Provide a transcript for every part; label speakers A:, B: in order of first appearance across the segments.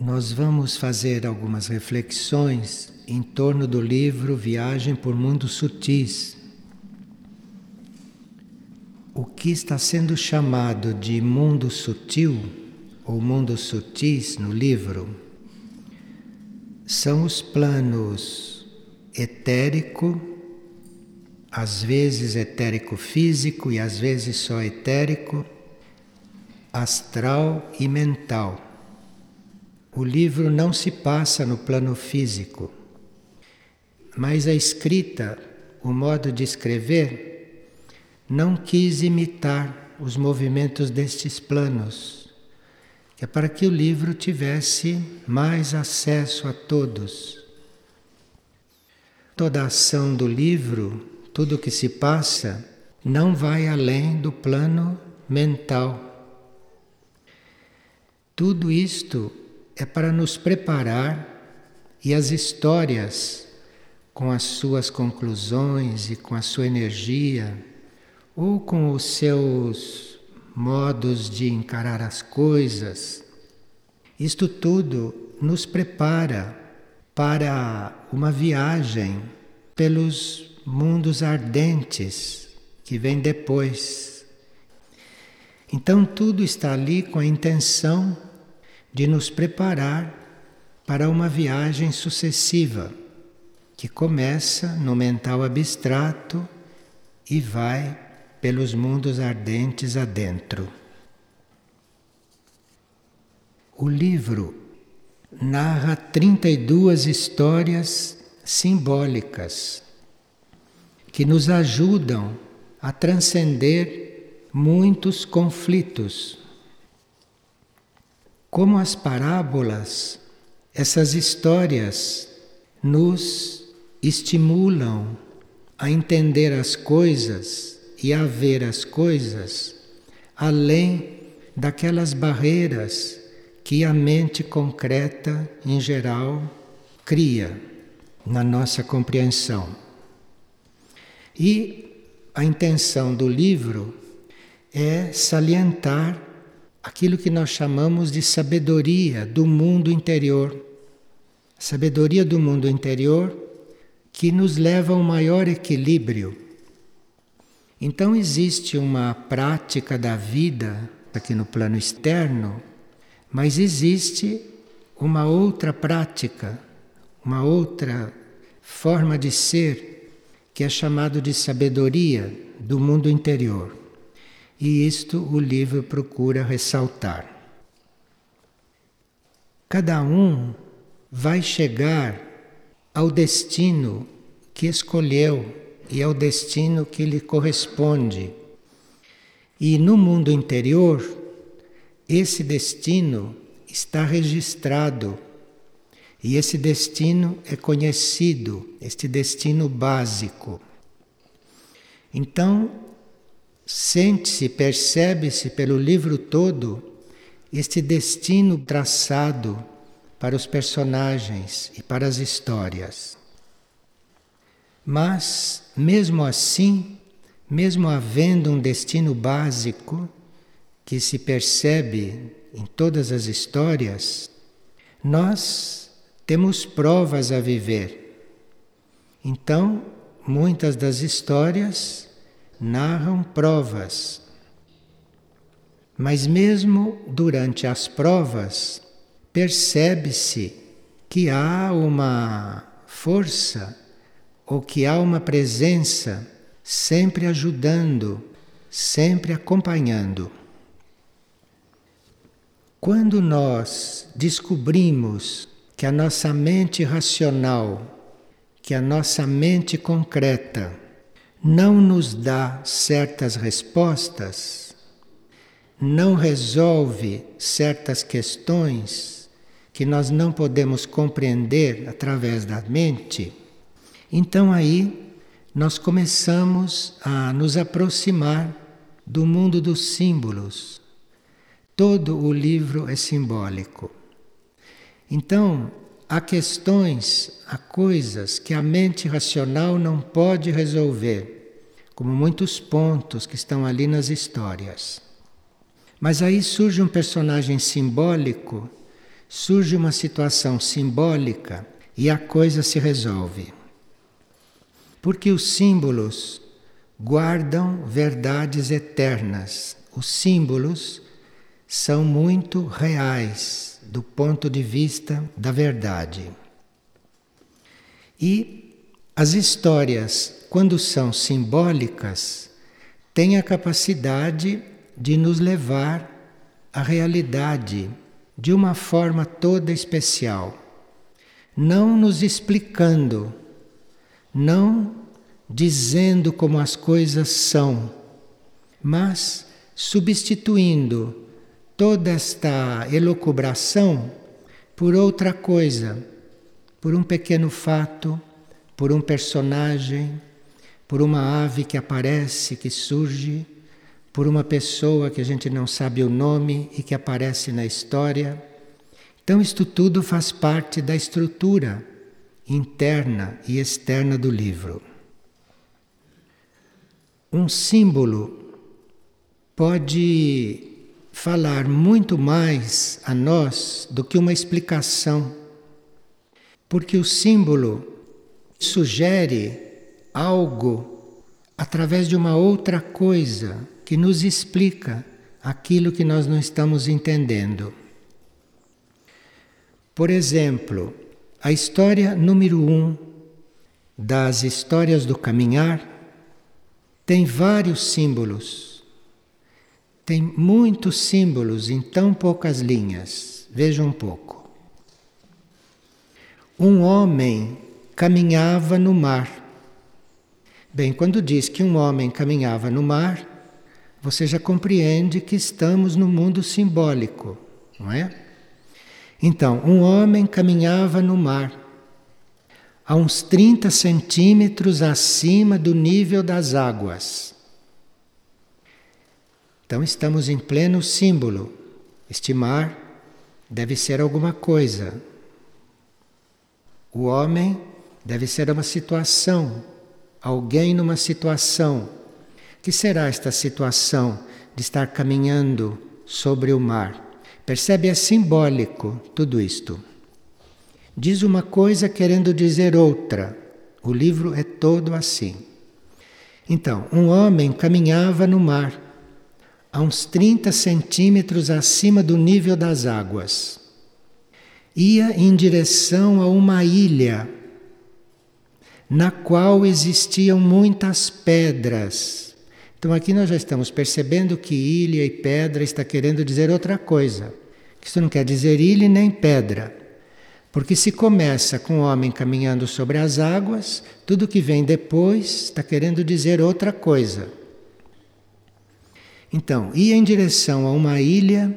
A: nós vamos fazer algumas reflexões em torno do livro Viagem por Mundos Sutis. O que está sendo chamado de mundo sutil ou mundos sutis no livro são os planos etérico, às vezes etérico físico e às vezes só etérico, astral e mental. O livro não se passa no plano físico, mas a escrita, o modo de escrever, não quis imitar os movimentos destes planos, que é para que o livro tivesse mais acesso a todos. Toda a ação do livro, tudo o que se passa, não vai além do plano mental. Tudo isto é para nos preparar e as histórias, com as suas conclusões e com a sua energia, ou com os seus modos de encarar as coisas, isto tudo nos prepara para uma viagem pelos mundos ardentes que vem depois. Então, tudo está ali com a intenção de nos preparar para uma viagem sucessiva que começa no mental abstrato e vai pelos mundos ardentes adentro. O livro narra 32 histórias simbólicas que nos ajudam a transcender muitos conflitos como as parábolas, essas histórias nos estimulam a entender as coisas e a ver as coisas além daquelas barreiras que a mente concreta, em geral, cria na nossa compreensão. E a intenção do livro é salientar aquilo que nós chamamos de sabedoria do mundo interior. Sabedoria do mundo interior que nos leva a um maior equilíbrio. Então existe uma prática da vida aqui no plano externo, mas existe uma outra prática, uma outra forma de ser que é chamado de sabedoria do mundo interior. E isto o livro procura ressaltar. Cada um vai chegar ao destino que escolheu e ao destino que lhe corresponde. E no mundo interior, esse destino está registrado. E esse destino é conhecido, este destino básico. Então, Sente-se, percebe-se pelo livro todo este destino traçado para os personagens e para as histórias. Mas, mesmo assim, mesmo havendo um destino básico que se percebe em todas as histórias, nós temos provas a viver. Então, muitas das histórias narram provas. Mas mesmo durante as provas, percebe-se que há uma força ou que há uma presença sempre ajudando, sempre acompanhando. Quando nós descobrimos que a nossa mente racional, que a nossa mente concreta, não nos dá certas respostas, não resolve certas questões que nós não podemos compreender através da mente, então aí nós começamos a nos aproximar do mundo dos símbolos. Todo o livro é simbólico. Então, há questões, há coisas que a mente racional não pode resolver, como muitos pontos que estão ali nas histórias. Mas aí surge um personagem simbólico surge uma situação simbólica e a coisa se resolve. Porque os símbolos guardam verdades eternas. Os símbolos são muito reais do ponto de vista da verdade. E as histórias, quando são simbólicas, têm a capacidade de nos levar à realidade de uma forma toda especial, não nos explicando, não dizendo como as coisas são, mas substituindo toda esta elucubração por outra coisa, por um pequeno fato, por um personagem, por uma ave que aparece, que surge por uma pessoa que a gente não sabe o nome e que aparece na história. Então, isto tudo faz parte da estrutura interna e externa do livro. Um símbolo pode falar muito mais a nós do que uma explicação, porque o símbolo sugere algo através de uma outra coisa que nos explica aquilo que nós não estamos entendendo. Por exemplo, a história número um das histórias do caminhar tem vários símbolos. Tem muitos símbolos em tão poucas linhas. Veja um pouco. Um homem caminhava no mar. Bem, quando diz que um homem caminhava no mar, você já compreende que estamos no mundo simbólico, não é? Então, um homem caminhava no mar, a uns 30 centímetros acima do nível das águas. Então, estamos em pleno símbolo. Este mar deve ser alguma coisa. O homem deve ser uma situação, alguém numa situação que será esta situação de estar caminhando sobre o mar? Percebe? É simbólico tudo isto. Diz uma coisa querendo dizer outra. O livro é todo assim. Então, um homem caminhava no mar, a uns 30 centímetros acima do nível das águas. Ia em direção a uma ilha, na qual existiam muitas pedras então aqui nós já estamos percebendo que ilha e pedra está querendo dizer outra coisa. Isso não quer dizer ilha nem pedra. Porque se começa com o homem caminhando sobre as águas, tudo que vem depois está querendo dizer outra coisa. Então, ia em direção a uma ilha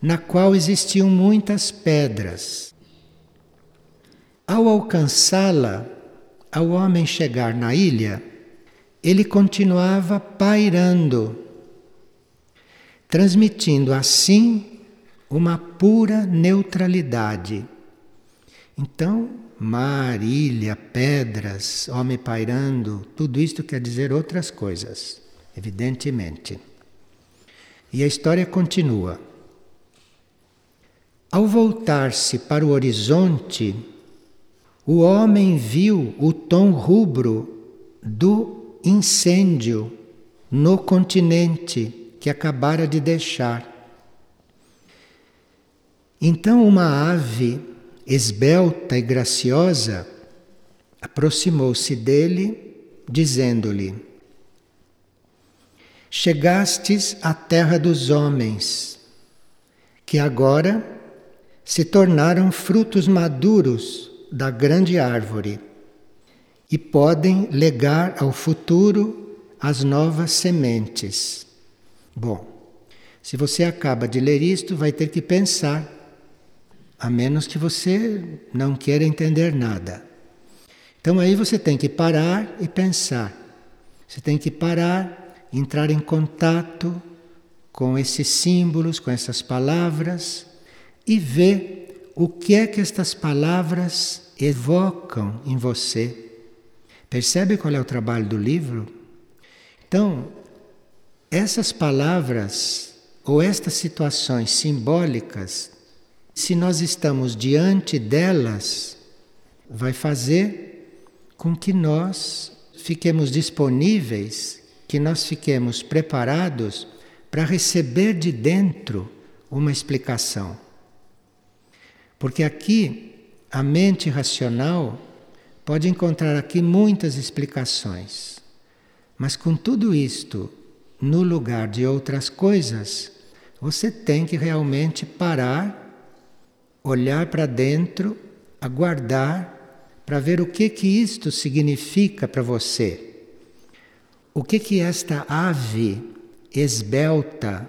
A: na qual existiam muitas pedras. Ao alcançá-la, ao homem chegar na ilha, ele continuava pairando, transmitindo assim uma pura neutralidade. Então, mar, ilha, pedras, homem pairando, tudo isto quer dizer outras coisas, evidentemente. E a história continua. Ao voltar-se para o horizonte, o homem viu o tom rubro do incêndio no continente que acabara de deixar. Então, uma ave esbelta e graciosa aproximou-se dele, dizendo-lhe: Chegastes à terra dos homens, que agora se tornaram frutos maduros da grande árvore e podem legar ao futuro as novas sementes. Bom, se você acaba de ler isto, vai ter que pensar, a menos que você não queira entender nada. Então aí você tem que parar e pensar. Você tem que parar, entrar em contato com esses símbolos, com essas palavras e ver o que é que estas palavras evocam em você. Percebe qual é o trabalho do livro? Então, essas palavras ou estas situações simbólicas se nós estamos diante delas, vai fazer com que nós fiquemos disponíveis, que nós fiquemos preparados para receber de dentro uma explicação. Porque aqui a mente racional pode encontrar aqui muitas explicações. Mas com tudo isto no lugar de outras coisas, você tem que realmente parar, olhar para dentro, aguardar para ver o que que isto significa para você. O que que esta ave esbelta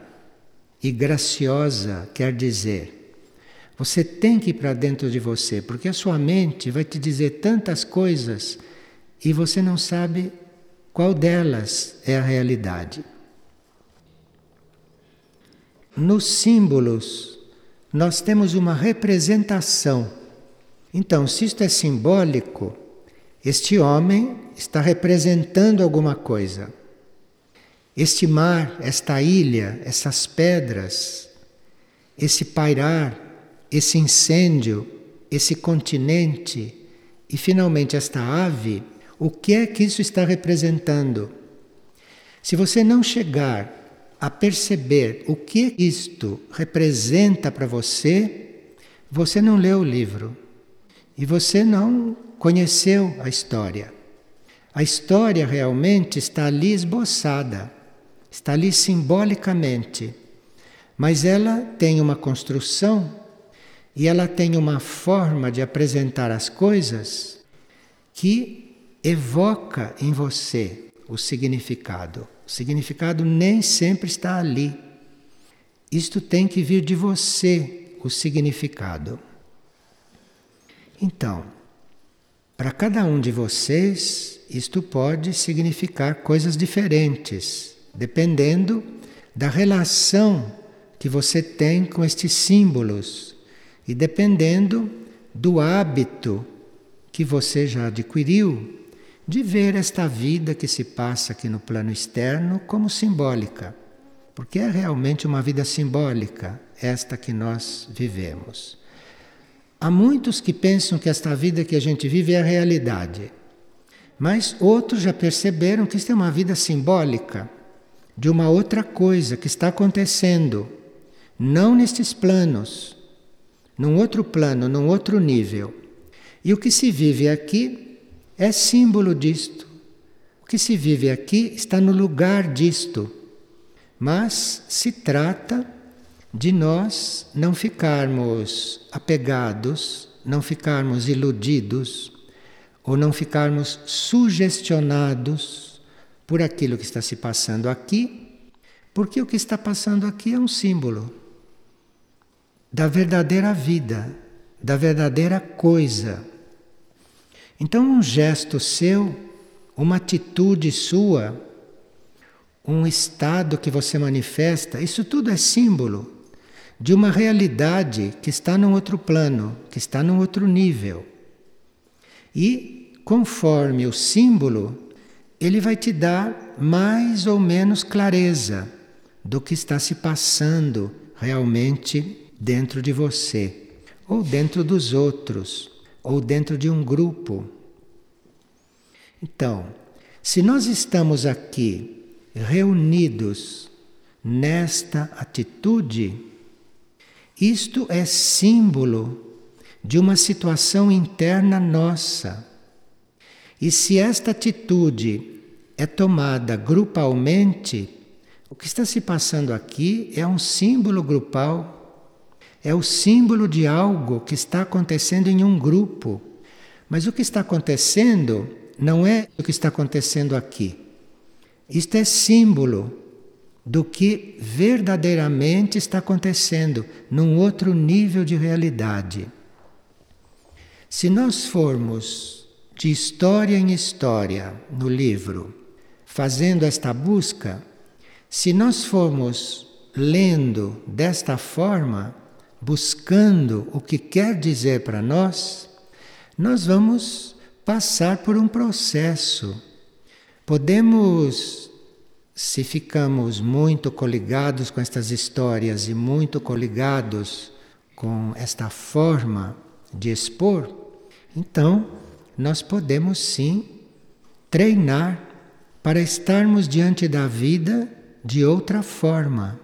A: e graciosa quer dizer? Você tem que ir para dentro de você, porque a sua mente vai te dizer tantas coisas e você não sabe qual delas é a realidade. Nos símbolos, nós temos uma representação. Então, se isto é simbólico, este homem está representando alguma coisa. Este mar, esta ilha, essas pedras, esse pairar, esse incêndio, esse continente e finalmente esta ave, o que é que isso está representando? Se você não chegar a perceber o que isto representa para você, você não leu o livro e você não conheceu a história. A história realmente está ali esboçada, está ali simbolicamente, mas ela tem uma construção e ela tem uma forma de apresentar as coisas que evoca em você o significado. O significado nem sempre está ali. Isto tem que vir de você, o significado. Então, para cada um de vocês, isto pode significar coisas diferentes, dependendo da relação que você tem com estes símbolos e dependendo do hábito que você já adquiriu de ver esta vida que se passa aqui no plano externo como simbólica, porque é realmente uma vida simbólica esta que nós vivemos. Há muitos que pensam que esta vida que a gente vive é a realidade, mas outros já perceberam que isto é uma vida simbólica de uma outra coisa que está acontecendo, não nestes planos num outro plano, num outro nível. E o que se vive aqui é símbolo disto. O que se vive aqui está no lugar disto. Mas se trata de nós não ficarmos apegados, não ficarmos iludidos ou não ficarmos sugestionados por aquilo que está se passando aqui, porque o que está passando aqui é um símbolo da verdadeira vida, da verdadeira coisa. Então, um gesto seu, uma atitude sua, um estado que você manifesta, isso tudo é símbolo de uma realidade que está num outro plano, que está num outro nível. E conforme o símbolo, ele vai te dar mais ou menos clareza do que está se passando realmente dentro de você, ou dentro dos outros, ou dentro de um grupo. Então, se nós estamos aqui reunidos nesta atitude, isto é símbolo de uma situação interna nossa. E se esta atitude é tomada grupalmente, o que está se passando aqui é um símbolo grupal é o símbolo de algo que está acontecendo em um grupo. Mas o que está acontecendo não é o que está acontecendo aqui. Isto é símbolo do que verdadeiramente está acontecendo num outro nível de realidade. Se nós formos de história em história no livro, fazendo esta busca, se nós formos lendo desta forma, buscando o que quer dizer para nós, nós vamos passar por um processo. Podemos, se ficamos muito coligados com estas histórias e muito coligados com esta forma de expor, então nós podemos sim treinar para estarmos diante da vida de outra forma.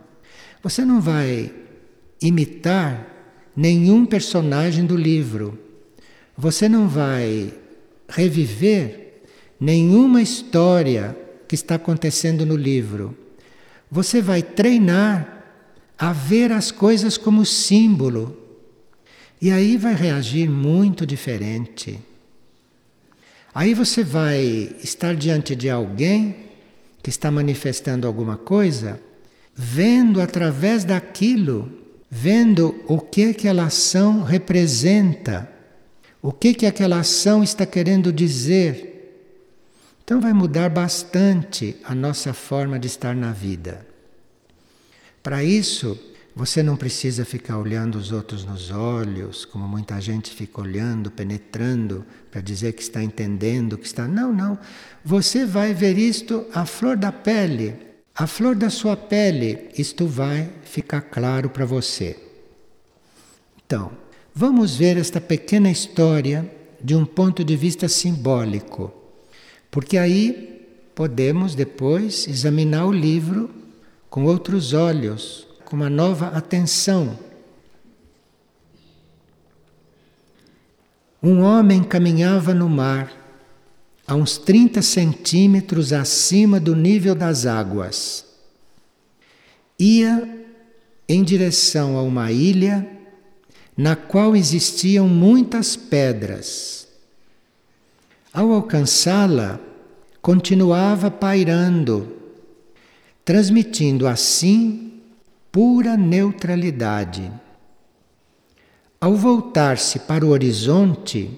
A: Você não vai imitar nenhum personagem do livro. Você não vai reviver nenhuma história que está acontecendo no livro. Você vai treinar a ver as coisas como símbolo. E aí vai reagir muito diferente. Aí você vai estar diante de alguém que está manifestando alguma coisa, vendo através daquilo, vendo o que aquela ação representa, o que que aquela ação está querendo dizer. Então vai mudar bastante a nossa forma de estar na vida. Para isso, você não precisa ficar olhando os outros nos olhos, como muita gente fica olhando, penetrando, para dizer que está entendendo, que está. Não, não. Você vai ver isto à flor da pele, à flor da sua pele. Isto vai ficar claro para você. Então, vamos ver esta pequena história de um ponto de vista simbólico. Porque aí podemos depois examinar o livro com outros olhos, com uma nova atenção. Um homem caminhava no mar, a uns 30 centímetros acima do nível das águas. Ia em direção a uma ilha na qual existiam muitas pedras. Ao alcançá-la, continuava pairando, transmitindo assim pura neutralidade. Ao voltar-se para o horizonte,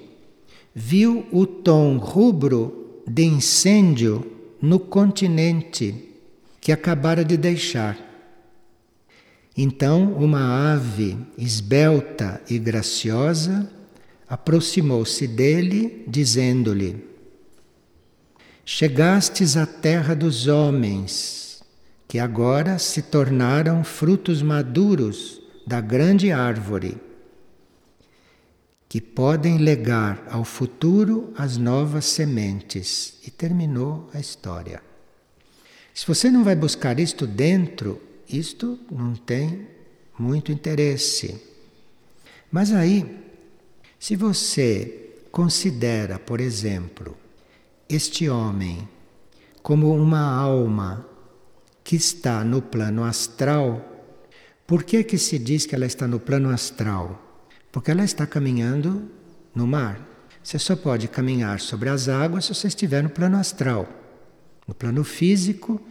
A: viu o tom rubro de incêndio no continente que acabara de deixar. Então, uma ave esbelta e graciosa aproximou-se dele, dizendo-lhe: Chegastes à terra dos homens, que agora se tornaram frutos maduros da grande árvore, que podem legar ao futuro as novas sementes. E terminou a história. Se você não vai buscar isto dentro, isto não tem muito interesse. Mas aí se você considera, por exemplo, este homem como uma alma que está no plano astral, por que que se diz que ela está no plano astral? Porque ela está caminhando no mar. Você só pode caminhar sobre as águas se você estiver no plano astral. No plano físico,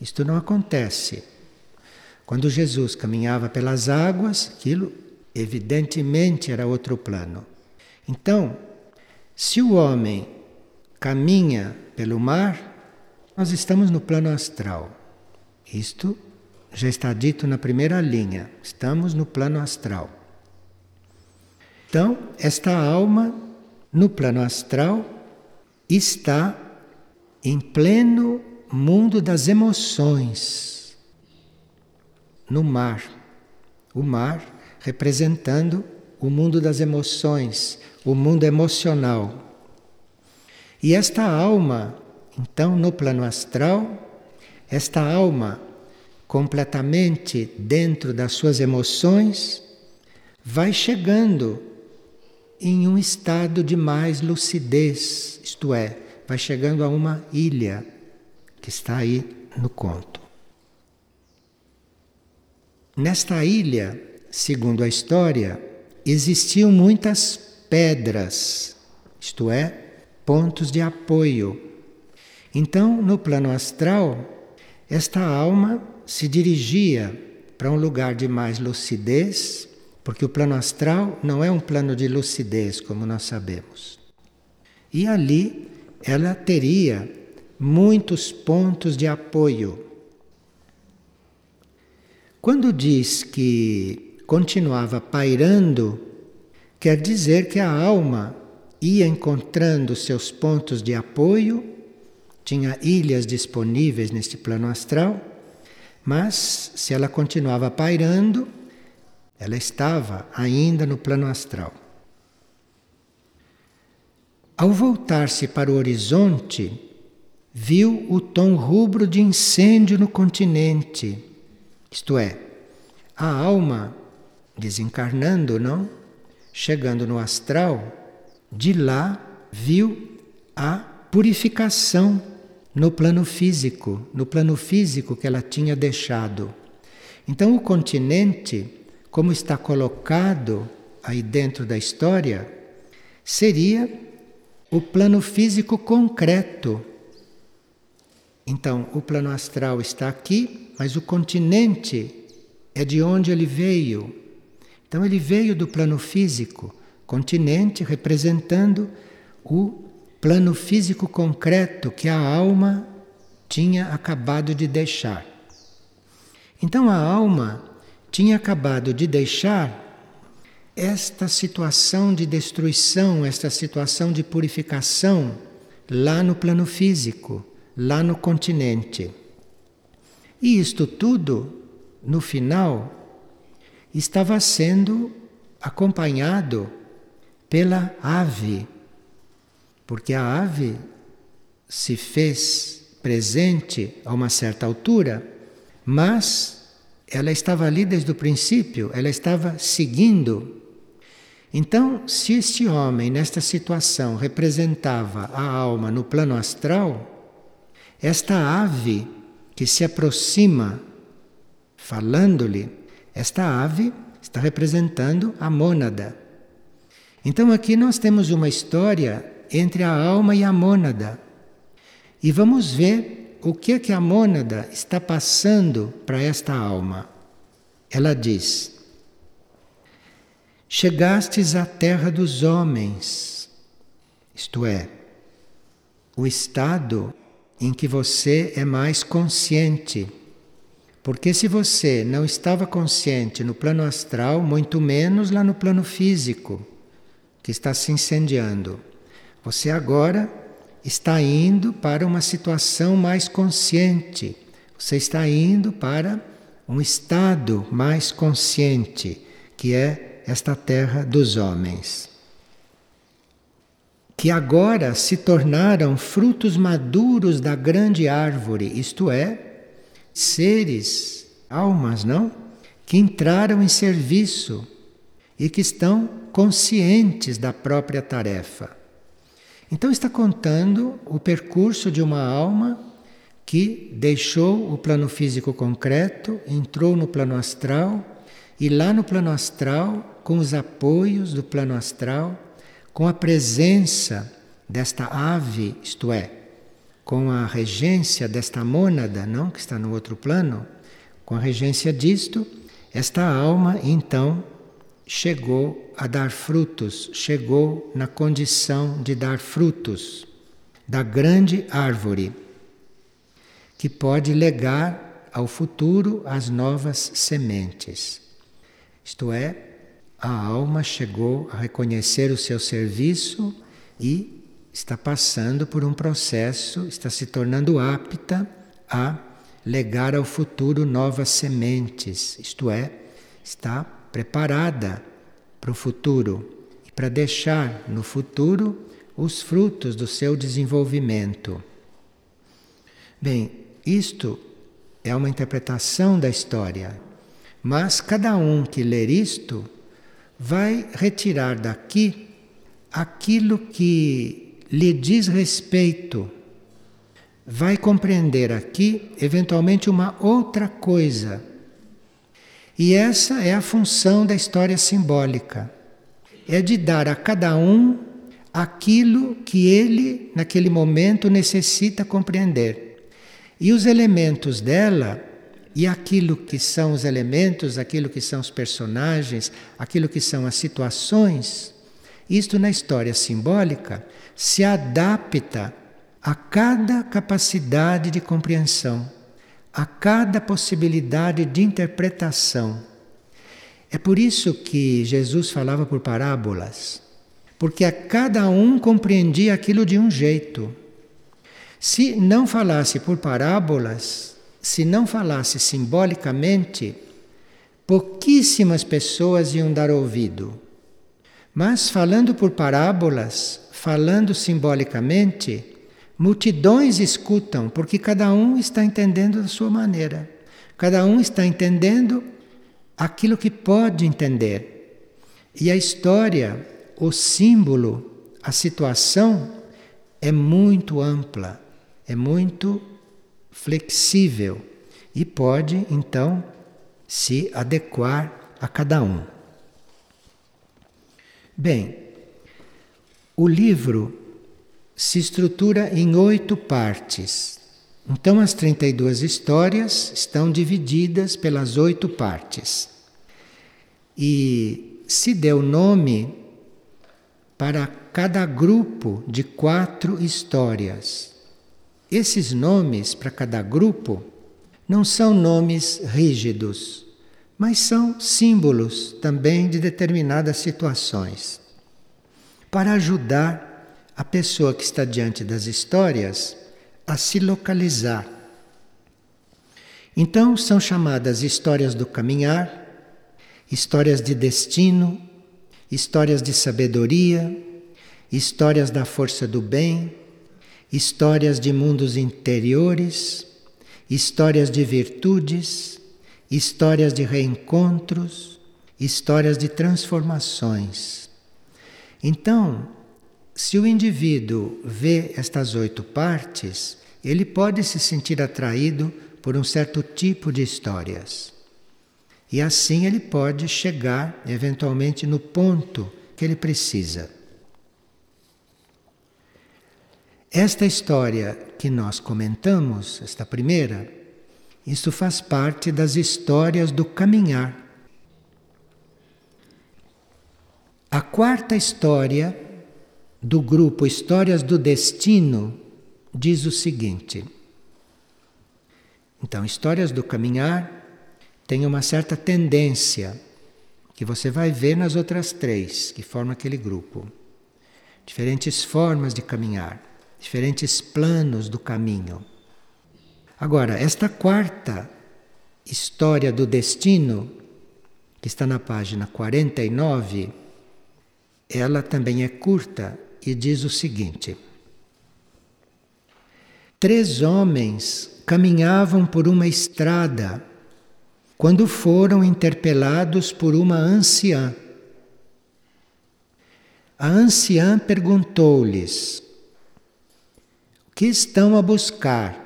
A: isto não acontece. Quando Jesus caminhava pelas águas, aquilo evidentemente era outro plano. Então, se o homem caminha pelo mar, nós estamos no plano astral. Isto já está dito na primeira linha. Estamos no plano astral. Então, esta alma no plano astral está em pleno mundo das emoções, no mar. O mar representando o mundo das emoções, o mundo emocional. E esta alma, então, no plano astral, esta alma completamente dentro das suas emoções, vai chegando em um estado de mais lucidez, isto é, vai chegando a uma ilha que está aí no conto. Nesta ilha, segundo a história, existiam muitas pedras, isto é, pontos de apoio. Então, no plano astral, esta alma se dirigia para um lugar de mais lucidez, porque o plano astral não é um plano de lucidez, como nós sabemos. E ali ela teria muitos pontos de apoio. Quando diz que continuava pairando Quer dizer que a alma ia encontrando seus pontos de apoio, tinha ilhas disponíveis neste plano astral, mas se ela continuava pairando, Ela estava ainda no plano astral. Ao voltar-se para o horizonte, viu o tom rubro de incêndio no continente. Isto é, a alma desencarnando, não? Chegando no astral, de lá viu a purificação no plano físico, no plano físico que ela tinha deixado. Então o continente, como está colocado aí dentro da história, seria o plano físico concreto. Então, o plano astral está aqui, mas o continente é de onde ele veio. Então, ele veio do plano físico, continente representando o plano físico concreto que a alma tinha acabado de deixar. Então, a alma tinha acabado de deixar esta situação de destruição, esta situação de purificação lá no plano físico, lá no continente. E isto tudo, no final, estava sendo acompanhado pela ave, porque a ave se fez presente a uma certa altura, mas ela estava ali desde o princípio, ela estava seguindo então, se este homem, nesta situação, representava a alma no plano astral, esta ave que se aproxima falando-lhe, esta ave está representando a mônada. Então, aqui nós temos uma história entre a alma e a mônada. E vamos ver o que é que a mônada está passando para esta alma. Ela diz: Chegastes à terra dos homens, isto é, o estado em que você é mais consciente. Porque se você não estava consciente no plano astral, muito menos lá no plano físico, que está se incendiando, você agora está indo para uma situação mais consciente. Você está indo para um estado mais consciente, que é esta terra dos homens, que agora se tornaram frutos maduros da grande árvore, isto é, seres, almas, não? Que entraram em serviço e que estão conscientes da própria tarefa. Então, está contando o percurso de uma alma que deixou o plano físico concreto, entrou no plano astral e lá no plano astral com os apoios do plano astral, com a presença desta ave, isto é, com a regência desta mônada, não que está no outro plano, com a regência disto, esta alma então chegou a dar frutos, chegou na condição de dar frutos da grande árvore que pode legar ao futuro as novas sementes. Isto é, a alma chegou a reconhecer o seu serviço e está passando por um processo, está se tornando apta a legar ao futuro novas sementes, isto é, está preparada para o futuro e para deixar no futuro os frutos do seu desenvolvimento. Bem, isto é uma interpretação da história, mas cada um que ler isto vai retirar daqui aquilo que lhe diz respeito, vai compreender aqui, eventualmente, uma outra coisa. E essa é a função da história simbólica: é de dar a cada um aquilo que ele, naquele momento, necessita compreender. E os elementos dela e aquilo que são os elementos, aquilo que são os personagens, aquilo que são as situações, isto na história simbólica se adapta a cada capacidade de compreensão, a cada possibilidade de interpretação. É por isso que Jesus falava por parábolas, porque a cada um compreendia aquilo de um jeito. Se não falasse por parábolas, se não falasse simbolicamente, pouquíssimas pessoas iam dar ouvido. Mas falando por parábolas, falando simbolicamente, multidões escutam, porque cada um está entendendo da sua maneira. Cada um está entendendo aquilo que pode entender. E a história, o símbolo, a situação é muito ampla, é muito flexível e pode então se adequar a cada um. Bem, o livro se estrutura em oito partes. Então, as 32 histórias estão divididas pelas oito partes. E se deu nome para cada grupo de quatro histórias. Esses nomes para cada grupo não são nomes rígidos, mas são símbolos também de determinadas situações. Para ajudar a pessoa que está diante das histórias a se localizar. Então são chamadas histórias do caminhar, histórias de destino, histórias de sabedoria, histórias da força do bem, histórias de mundos interiores, histórias de virtudes, histórias de reencontros, histórias de transformações. Então, se o indivíduo vê estas oito partes, ele pode se sentir atraído por um certo tipo de histórias. E assim ele pode chegar eventualmente no ponto que ele precisa. Esta história que nós comentamos, esta primeira, isso faz parte das histórias do caminhar. A quarta história do grupo Histórias do Destino diz o seguinte: então, Histórias do Caminhar tem uma certa tendência que você vai ver nas outras três que formam aquele grupo. Diferentes formas de caminhar, diferentes planos do caminho. Agora, esta quarta história do destino, que está na página 49, ela também é curta e diz o seguinte: Três homens caminhavam por uma estrada quando foram interpelados por uma anciã. A anciã perguntou-lhes: O que estão a buscar?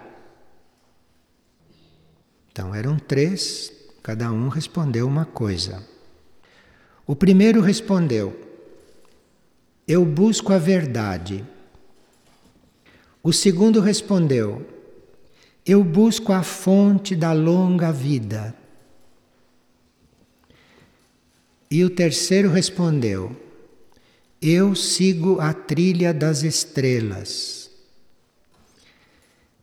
A: Então eram três, cada um respondeu uma coisa. O primeiro respondeu: Eu busco a verdade. O segundo respondeu: Eu busco a fonte da longa vida. E o terceiro respondeu: Eu sigo a trilha das estrelas.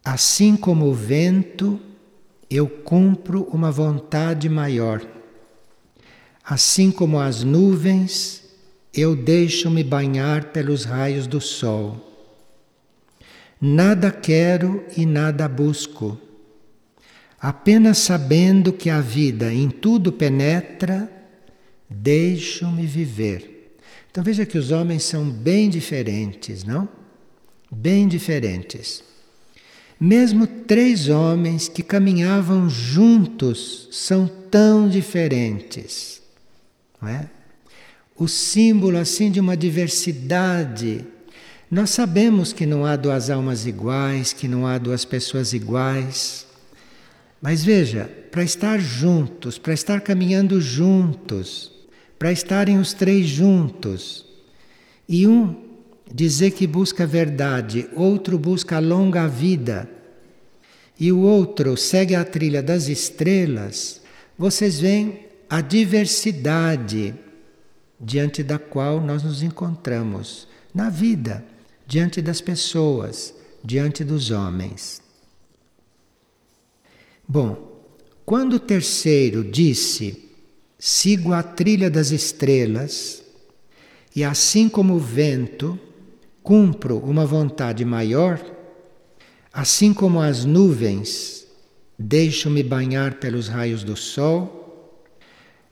A: Assim como o vento, eu cumpro uma vontade maior. Assim como as nuvens, eu deixo-me banhar pelos raios do sol. Nada quero e nada busco, apenas sabendo que a vida em tudo penetra Deixo-me viver. Então veja que os homens são bem diferentes, não? Bem diferentes. Mesmo três homens que caminhavam juntos são tão diferentes, não é? O símbolo assim de uma diversidade. Nós sabemos que não há duas almas iguais, que não há duas pessoas iguais. Mas veja, para estar juntos, para estar caminhando juntos, para estarem os três juntos. E um dizer que busca a verdade, outro busca a longa vida, e o outro segue a trilha das estrelas, vocês veem a diversidade diante da qual nós nos encontramos na vida, diante das pessoas, diante dos homens. Bom, quando o terceiro disse sigo a trilha das estrelas e, assim como o vento, cumpro uma vontade maior, assim como as nuvens, deixo-me banhar pelos raios do sol,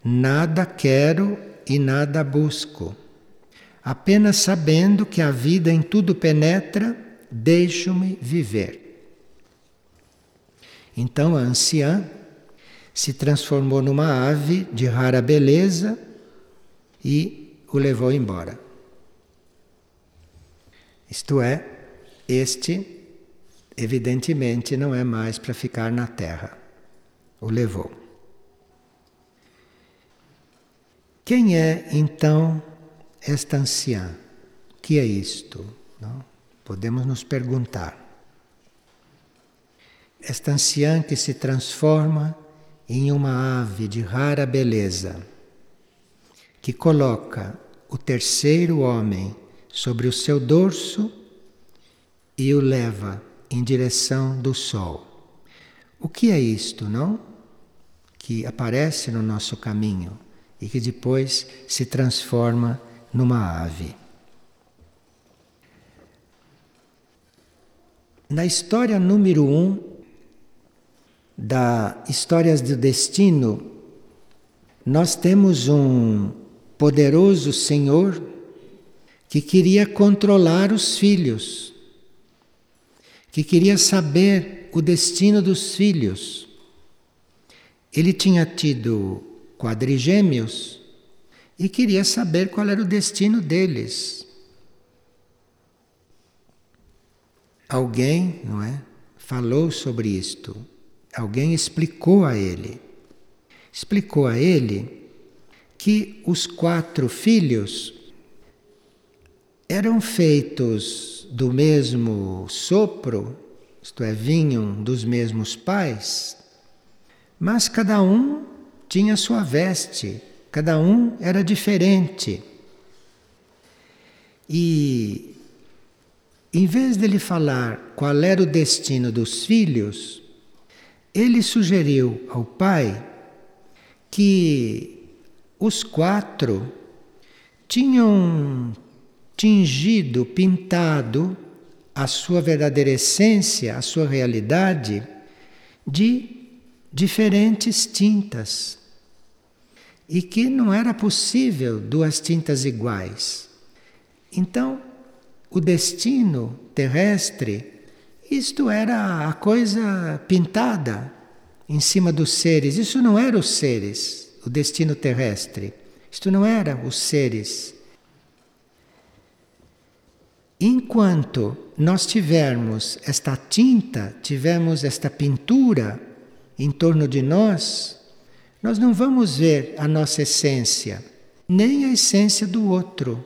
A: nada quero e nada busco. Apenas sabendo que a vida em tudo penetra, deixo-me viver. Então a anciã se transformou numa ave de rara beleza e o levou embora. Isto é, este evidentemente não é mais para ficar na terra. O levou. Quem é então esta anciã? O que é isto? Não? Podemos nos perguntar. Esta anciã que se transforma em uma ave de rara beleza, que coloca o terceiro homem sobre o seu dorso e o leva em direção do sol. O que é isto, não? Que aparece no nosso caminho e que depois se transforma numa ave. Na história número um da Histórias do Destino, nós temos um poderoso Senhor que queria controlar os filhos que queria saber o destino dos filhos. Ele tinha tido quadrigêmeos e queria saber qual era o destino deles. Alguém, não é? Falou sobre isto. Alguém explicou a ele. Explicou a ele que os quatro filhos eram feitos do mesmo sopro, isto é, vinham dos mesmos pais, mas cada um tinha sua veste, cada um era diferente. E em vez dele falar qual era o destino dos filhos, ele sugeriu ao pai que os quatro tinham tingido, pintado a sua verdadeira essência, a sua realidade, de diferentes tintas. E que não era possível duas tintas iguais. Então, o destino terrestre, isto era a coisa pintada em cima dos seres. Isso não era os seres, o destino terrestre. Isto não era os seres Enquanto nós tivermos esta tinta, tivermos esta pintura em torno de nós, nós não vamos ver a nossa essência, nem a essência do outro.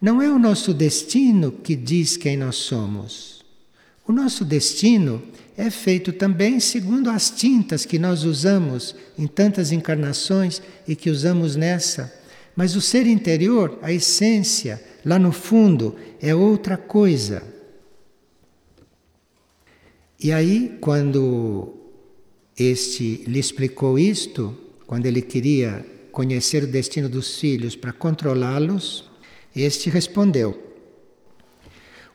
A: Não é o nosso destino que diz quem nós somos. O nosso destino é feito também segundo as tintas que nós usamos em tantas encarnações e que usamos nessa. Mas o ser interior, a essência, Lá no fundo é outra coisa. E aí, quando este lhe explicou isto, quando ele queria conhecer o destino dos filhos para controlá-los, este respondeu: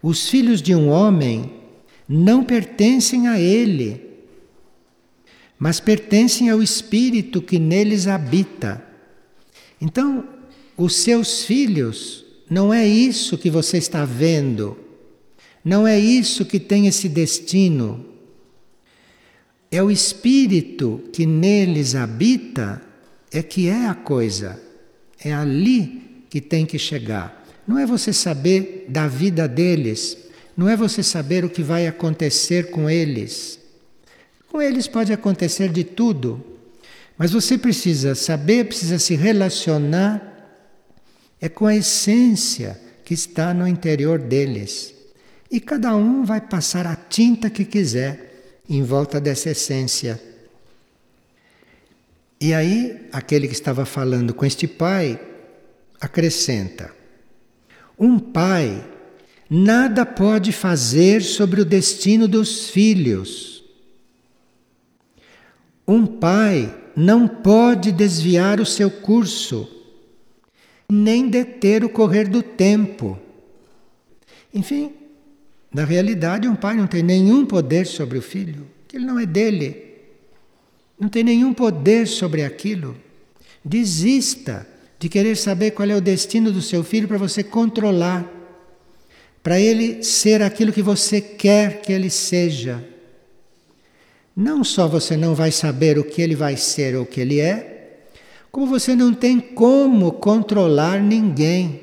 A: Os filhos de um homem não pertencem a ele, mas pertencem ao espírito que neles habita. Então, os seus filhos não é isso que você está vendo. Não é isso que tem esse destino. É o espírito que neles habita é que é a coisa. É ali que tem que chegar. Não é você saber da vida deles, não é você saber o que vai acontecer com eles. Com eles pode acontecer de tudo, mas você precisa saber, precisa se relacionar é com a essência que está no interior deles. E cada um vai passar a tinta que quiser em volta dessa essência. E aí, aquele que estava falando com este pai acrescenta: Um pai nada pode fazer sobre o destino dos filhos. Um pai não pode desviar o seu curso nem deter o correr do tempo. Enfim, na realidade, um pai não tem nenhum poder sobre o filho, que ele não é dele. Não tem nenhum poder sobre aquilo. Desista de querer saber qual é o destino do seu filho para você controlar, para ele ser aquilo que você quer que ele seja. Não só você não vai saber o que ele vai ser ou o que ele é, como você não tem como controlar ninguém.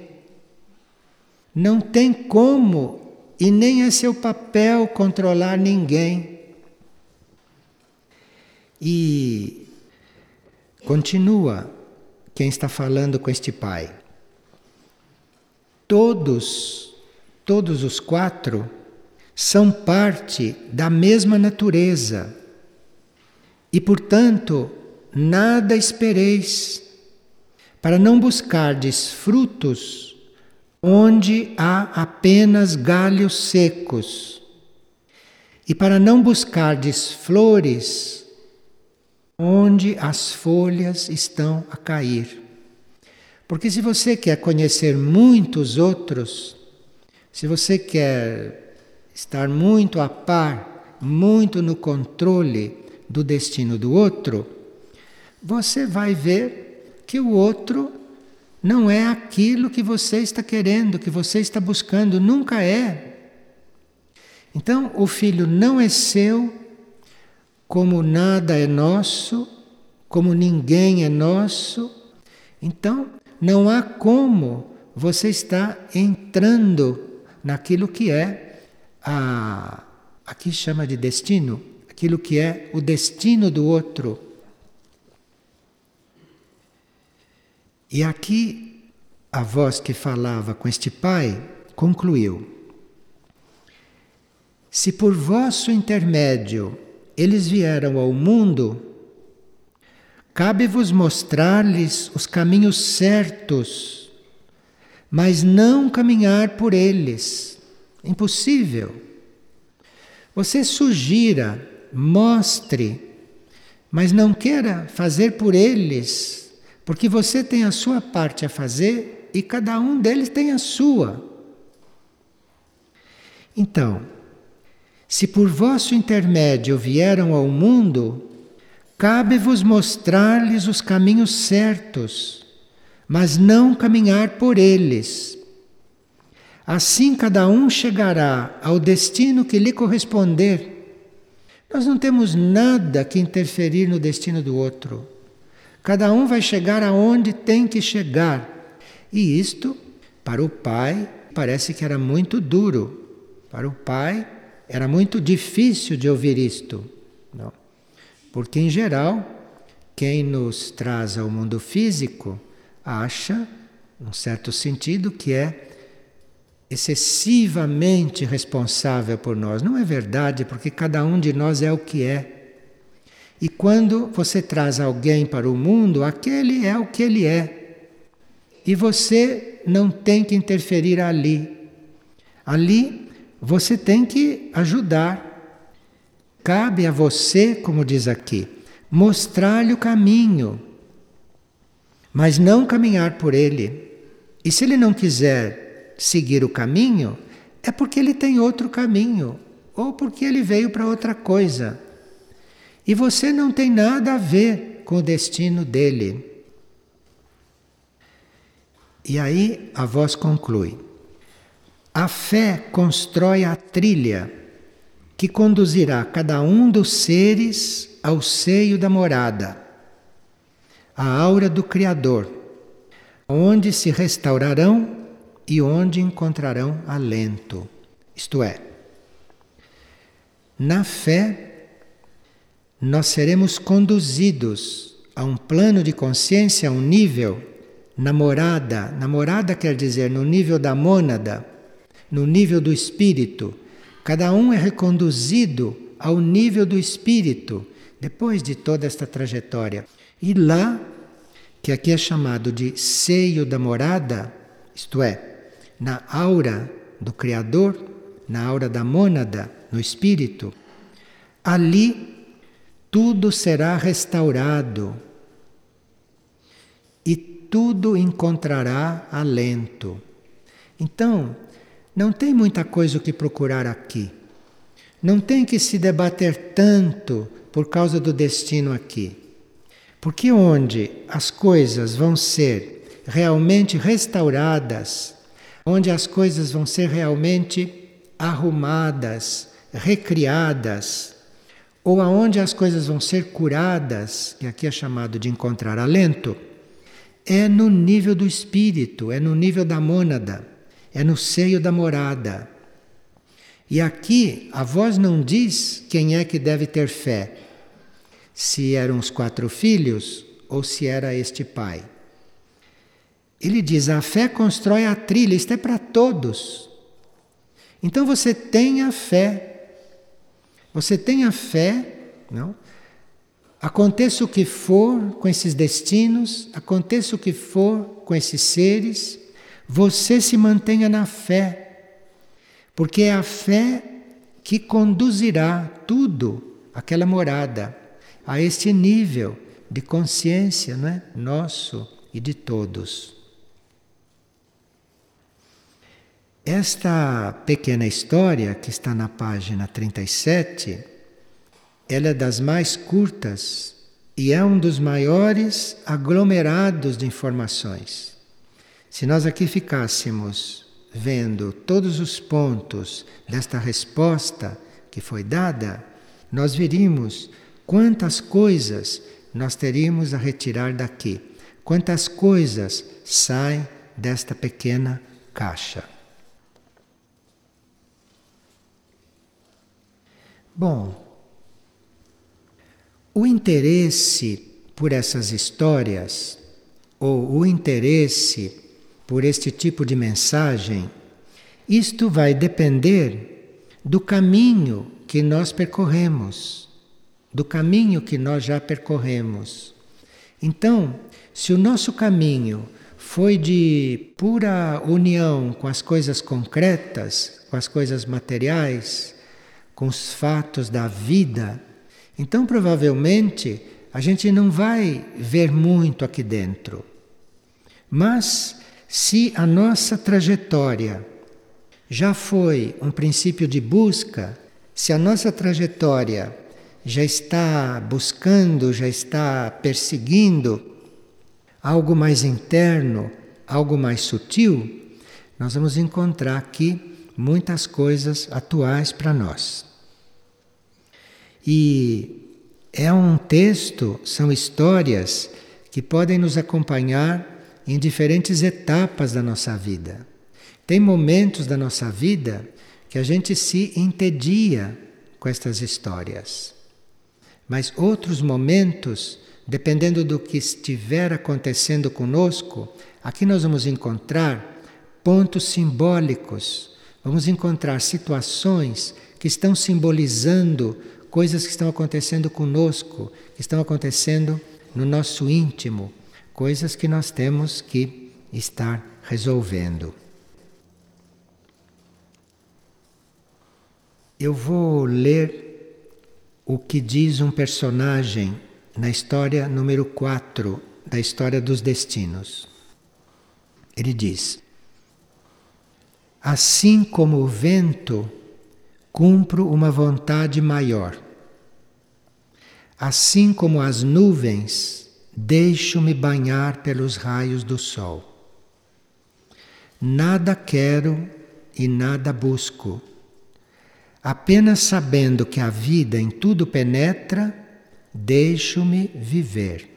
A: Não tem como, e nem é seu papel controlar ninguém. E continua quem está falando com este pai. Todos, todos os quatro, são parte da mesma natureza. E, portanto, nada espereis, para não buscardes frutos onde há apenas galhos secos, e para não buscardes flores onde as folhas estão a cair. Porque se você quer conhecer muitos outros, se você quer estar muito a par, muito no controle do destino do outro, você vai ver que o outro não é aquilo que você está querendo, que você está buscando, nunca é. Então, o filho não é seu, como nada é nosso, como ninguém é nosso. Então, não há como você estar entrando naquilo que é a aqui chama de destino, aquilo que é o destino do outro. E aqui a voz que falava com este pai concluiu: Se por vosso intermédio eles vieram ao mundo, cabe-vos mostrar-lhes os caminhos certos, mas não caminhar por eles. Impossível. Você sugira, mostre, mas não queira fazer por eles, porque você tem a sua parte a fazer e cada um deles tem a sua. Então, se por vosso intermédio vieram ao mundo, cabe-vos mostrar-lhes os caminhos certos, mas não caminhar por eles. Assim cada um chegará ao destino que lhe corresponder. Nós não temos nada que interferir no destino do outro. Cada um vai chegar aonde tem que chegar. E isto, para o pai, parece que era muito duro. Para o pai, era muito difícil de ouvir isto, não? porque em geral quem nos traz ao mundo físico acha, num certo sentido, que é excessivamente responsável por nós. Não é verdade, porque cada um de nós é o que é. E quando você traz alguém para o mundo, aquele é o que ele é. E você não tem que interferir ali. Ali você tem que ajudar. Cabe a você, como diz aqui, mostrar-lhe o caminho, mas não caminhar por ele. E se ele não quiser seguir o caminho, é porque ele tem outro caminho, ou porque ele veio para outra coisa. E você não tem nada a ver com o destino dele. E aí a voz conclui. A fé constrói a trilha que conduzirá cada um dos seres ao seio da morada, a aura do Criador, onde se restaurarão e onde encontrarão alento. Isto é, na fé, nós seremos conduzidos a um plano de consciência, a um nível, namorada, namorada quer dizer no nível da mônada no nível do espírito. Cada um é reconduzido ao nível do espírito depois de toda esta trajetória. E lá, que aqui é chamado de seio da morada, isto é, na aura do Criador, na aura da mônada, no espírito, ali tudo será restaurado e tudo encontrará alento. Então, não tem muita coisa o que procurar aqui. Não tem que se debater tanto por causa do destino aqui. Porque onde as coisas vão ser realmente restauradas, onde as coisas vão ser realmente arrumadas, recriadas, ou aonde as coisas vão ser curadas, que aqui é chamado de encontrar alento, é no nível do espírito, é no nível da mônada, é no seio da morada. E aqui a voz não diz quem é que deve ter fé, se eram os quatro filhos ou se era este pai. Ele diz: a fé constrói a trilha, isto é para todos. Então você tenha fé. Você tenha fé, não? Aconteça o que for com esses destinos, aconteça o que for com esses seres, você se mantenha na fé. Porque é a fé que conduzirá tudo àquela morada a este nível de consciência não é? nosso e de todos. Esta pequena história que está na página 37, ela é das mais curtas e é um dos maiores aglomerados de informações. Se nós aqui ficássemos vendo todos os pontos desta resposta que foi dada, nós veríamos Quantas coisas nós teríamos a retirar daqui? Quantas coisas saem desta pequena caixa? Bom, o interesse por essas histórias, ou o interesse por este tipo de mensagem, isto vai depender do caminho que nós percorremos do caminho que nós já percorremos. Então, se o nosso caminho foi de pura união com as coisas concretas, com as coisas materiais, com os fatos da vida, então provavelmente a gente não vai ver muito aqui dentro. Mas se a nossa trajetória já foi um princípio de busca, se a nossa trajetória já está buscando, já está perseguindo algo mais interno, algo mais sutil, nós vamos encontrar aqui muitas coisas atuais para nós. E é um texto, são histórias que podem nos acompanhar em diferentes etapas da nossa vida. Tem momentos da nossa vida que a gente se entedia com estas histórias. Mas outros momentos, dependendo do que estiver acontecendo conosco, aqui nós vamos encontrar pontos simbólicos, vamos encontrar situações que estão simbolizando coisas que estão acontecendo conosco, que estão acontecendo no nosso íntimo, coisas que nós temos que estar resolvendo. Eu vou ler o que diz um personagem na história número 4 da história dos destinos. Ele diz: Assim como o vento, cumpro uma vontade maior. Assim como as nuvens, deixo-me banhar pelos raios do sol. Nada quero e nada busco Apenas sabendo que a vida em tudo penetra, deixo-me viver.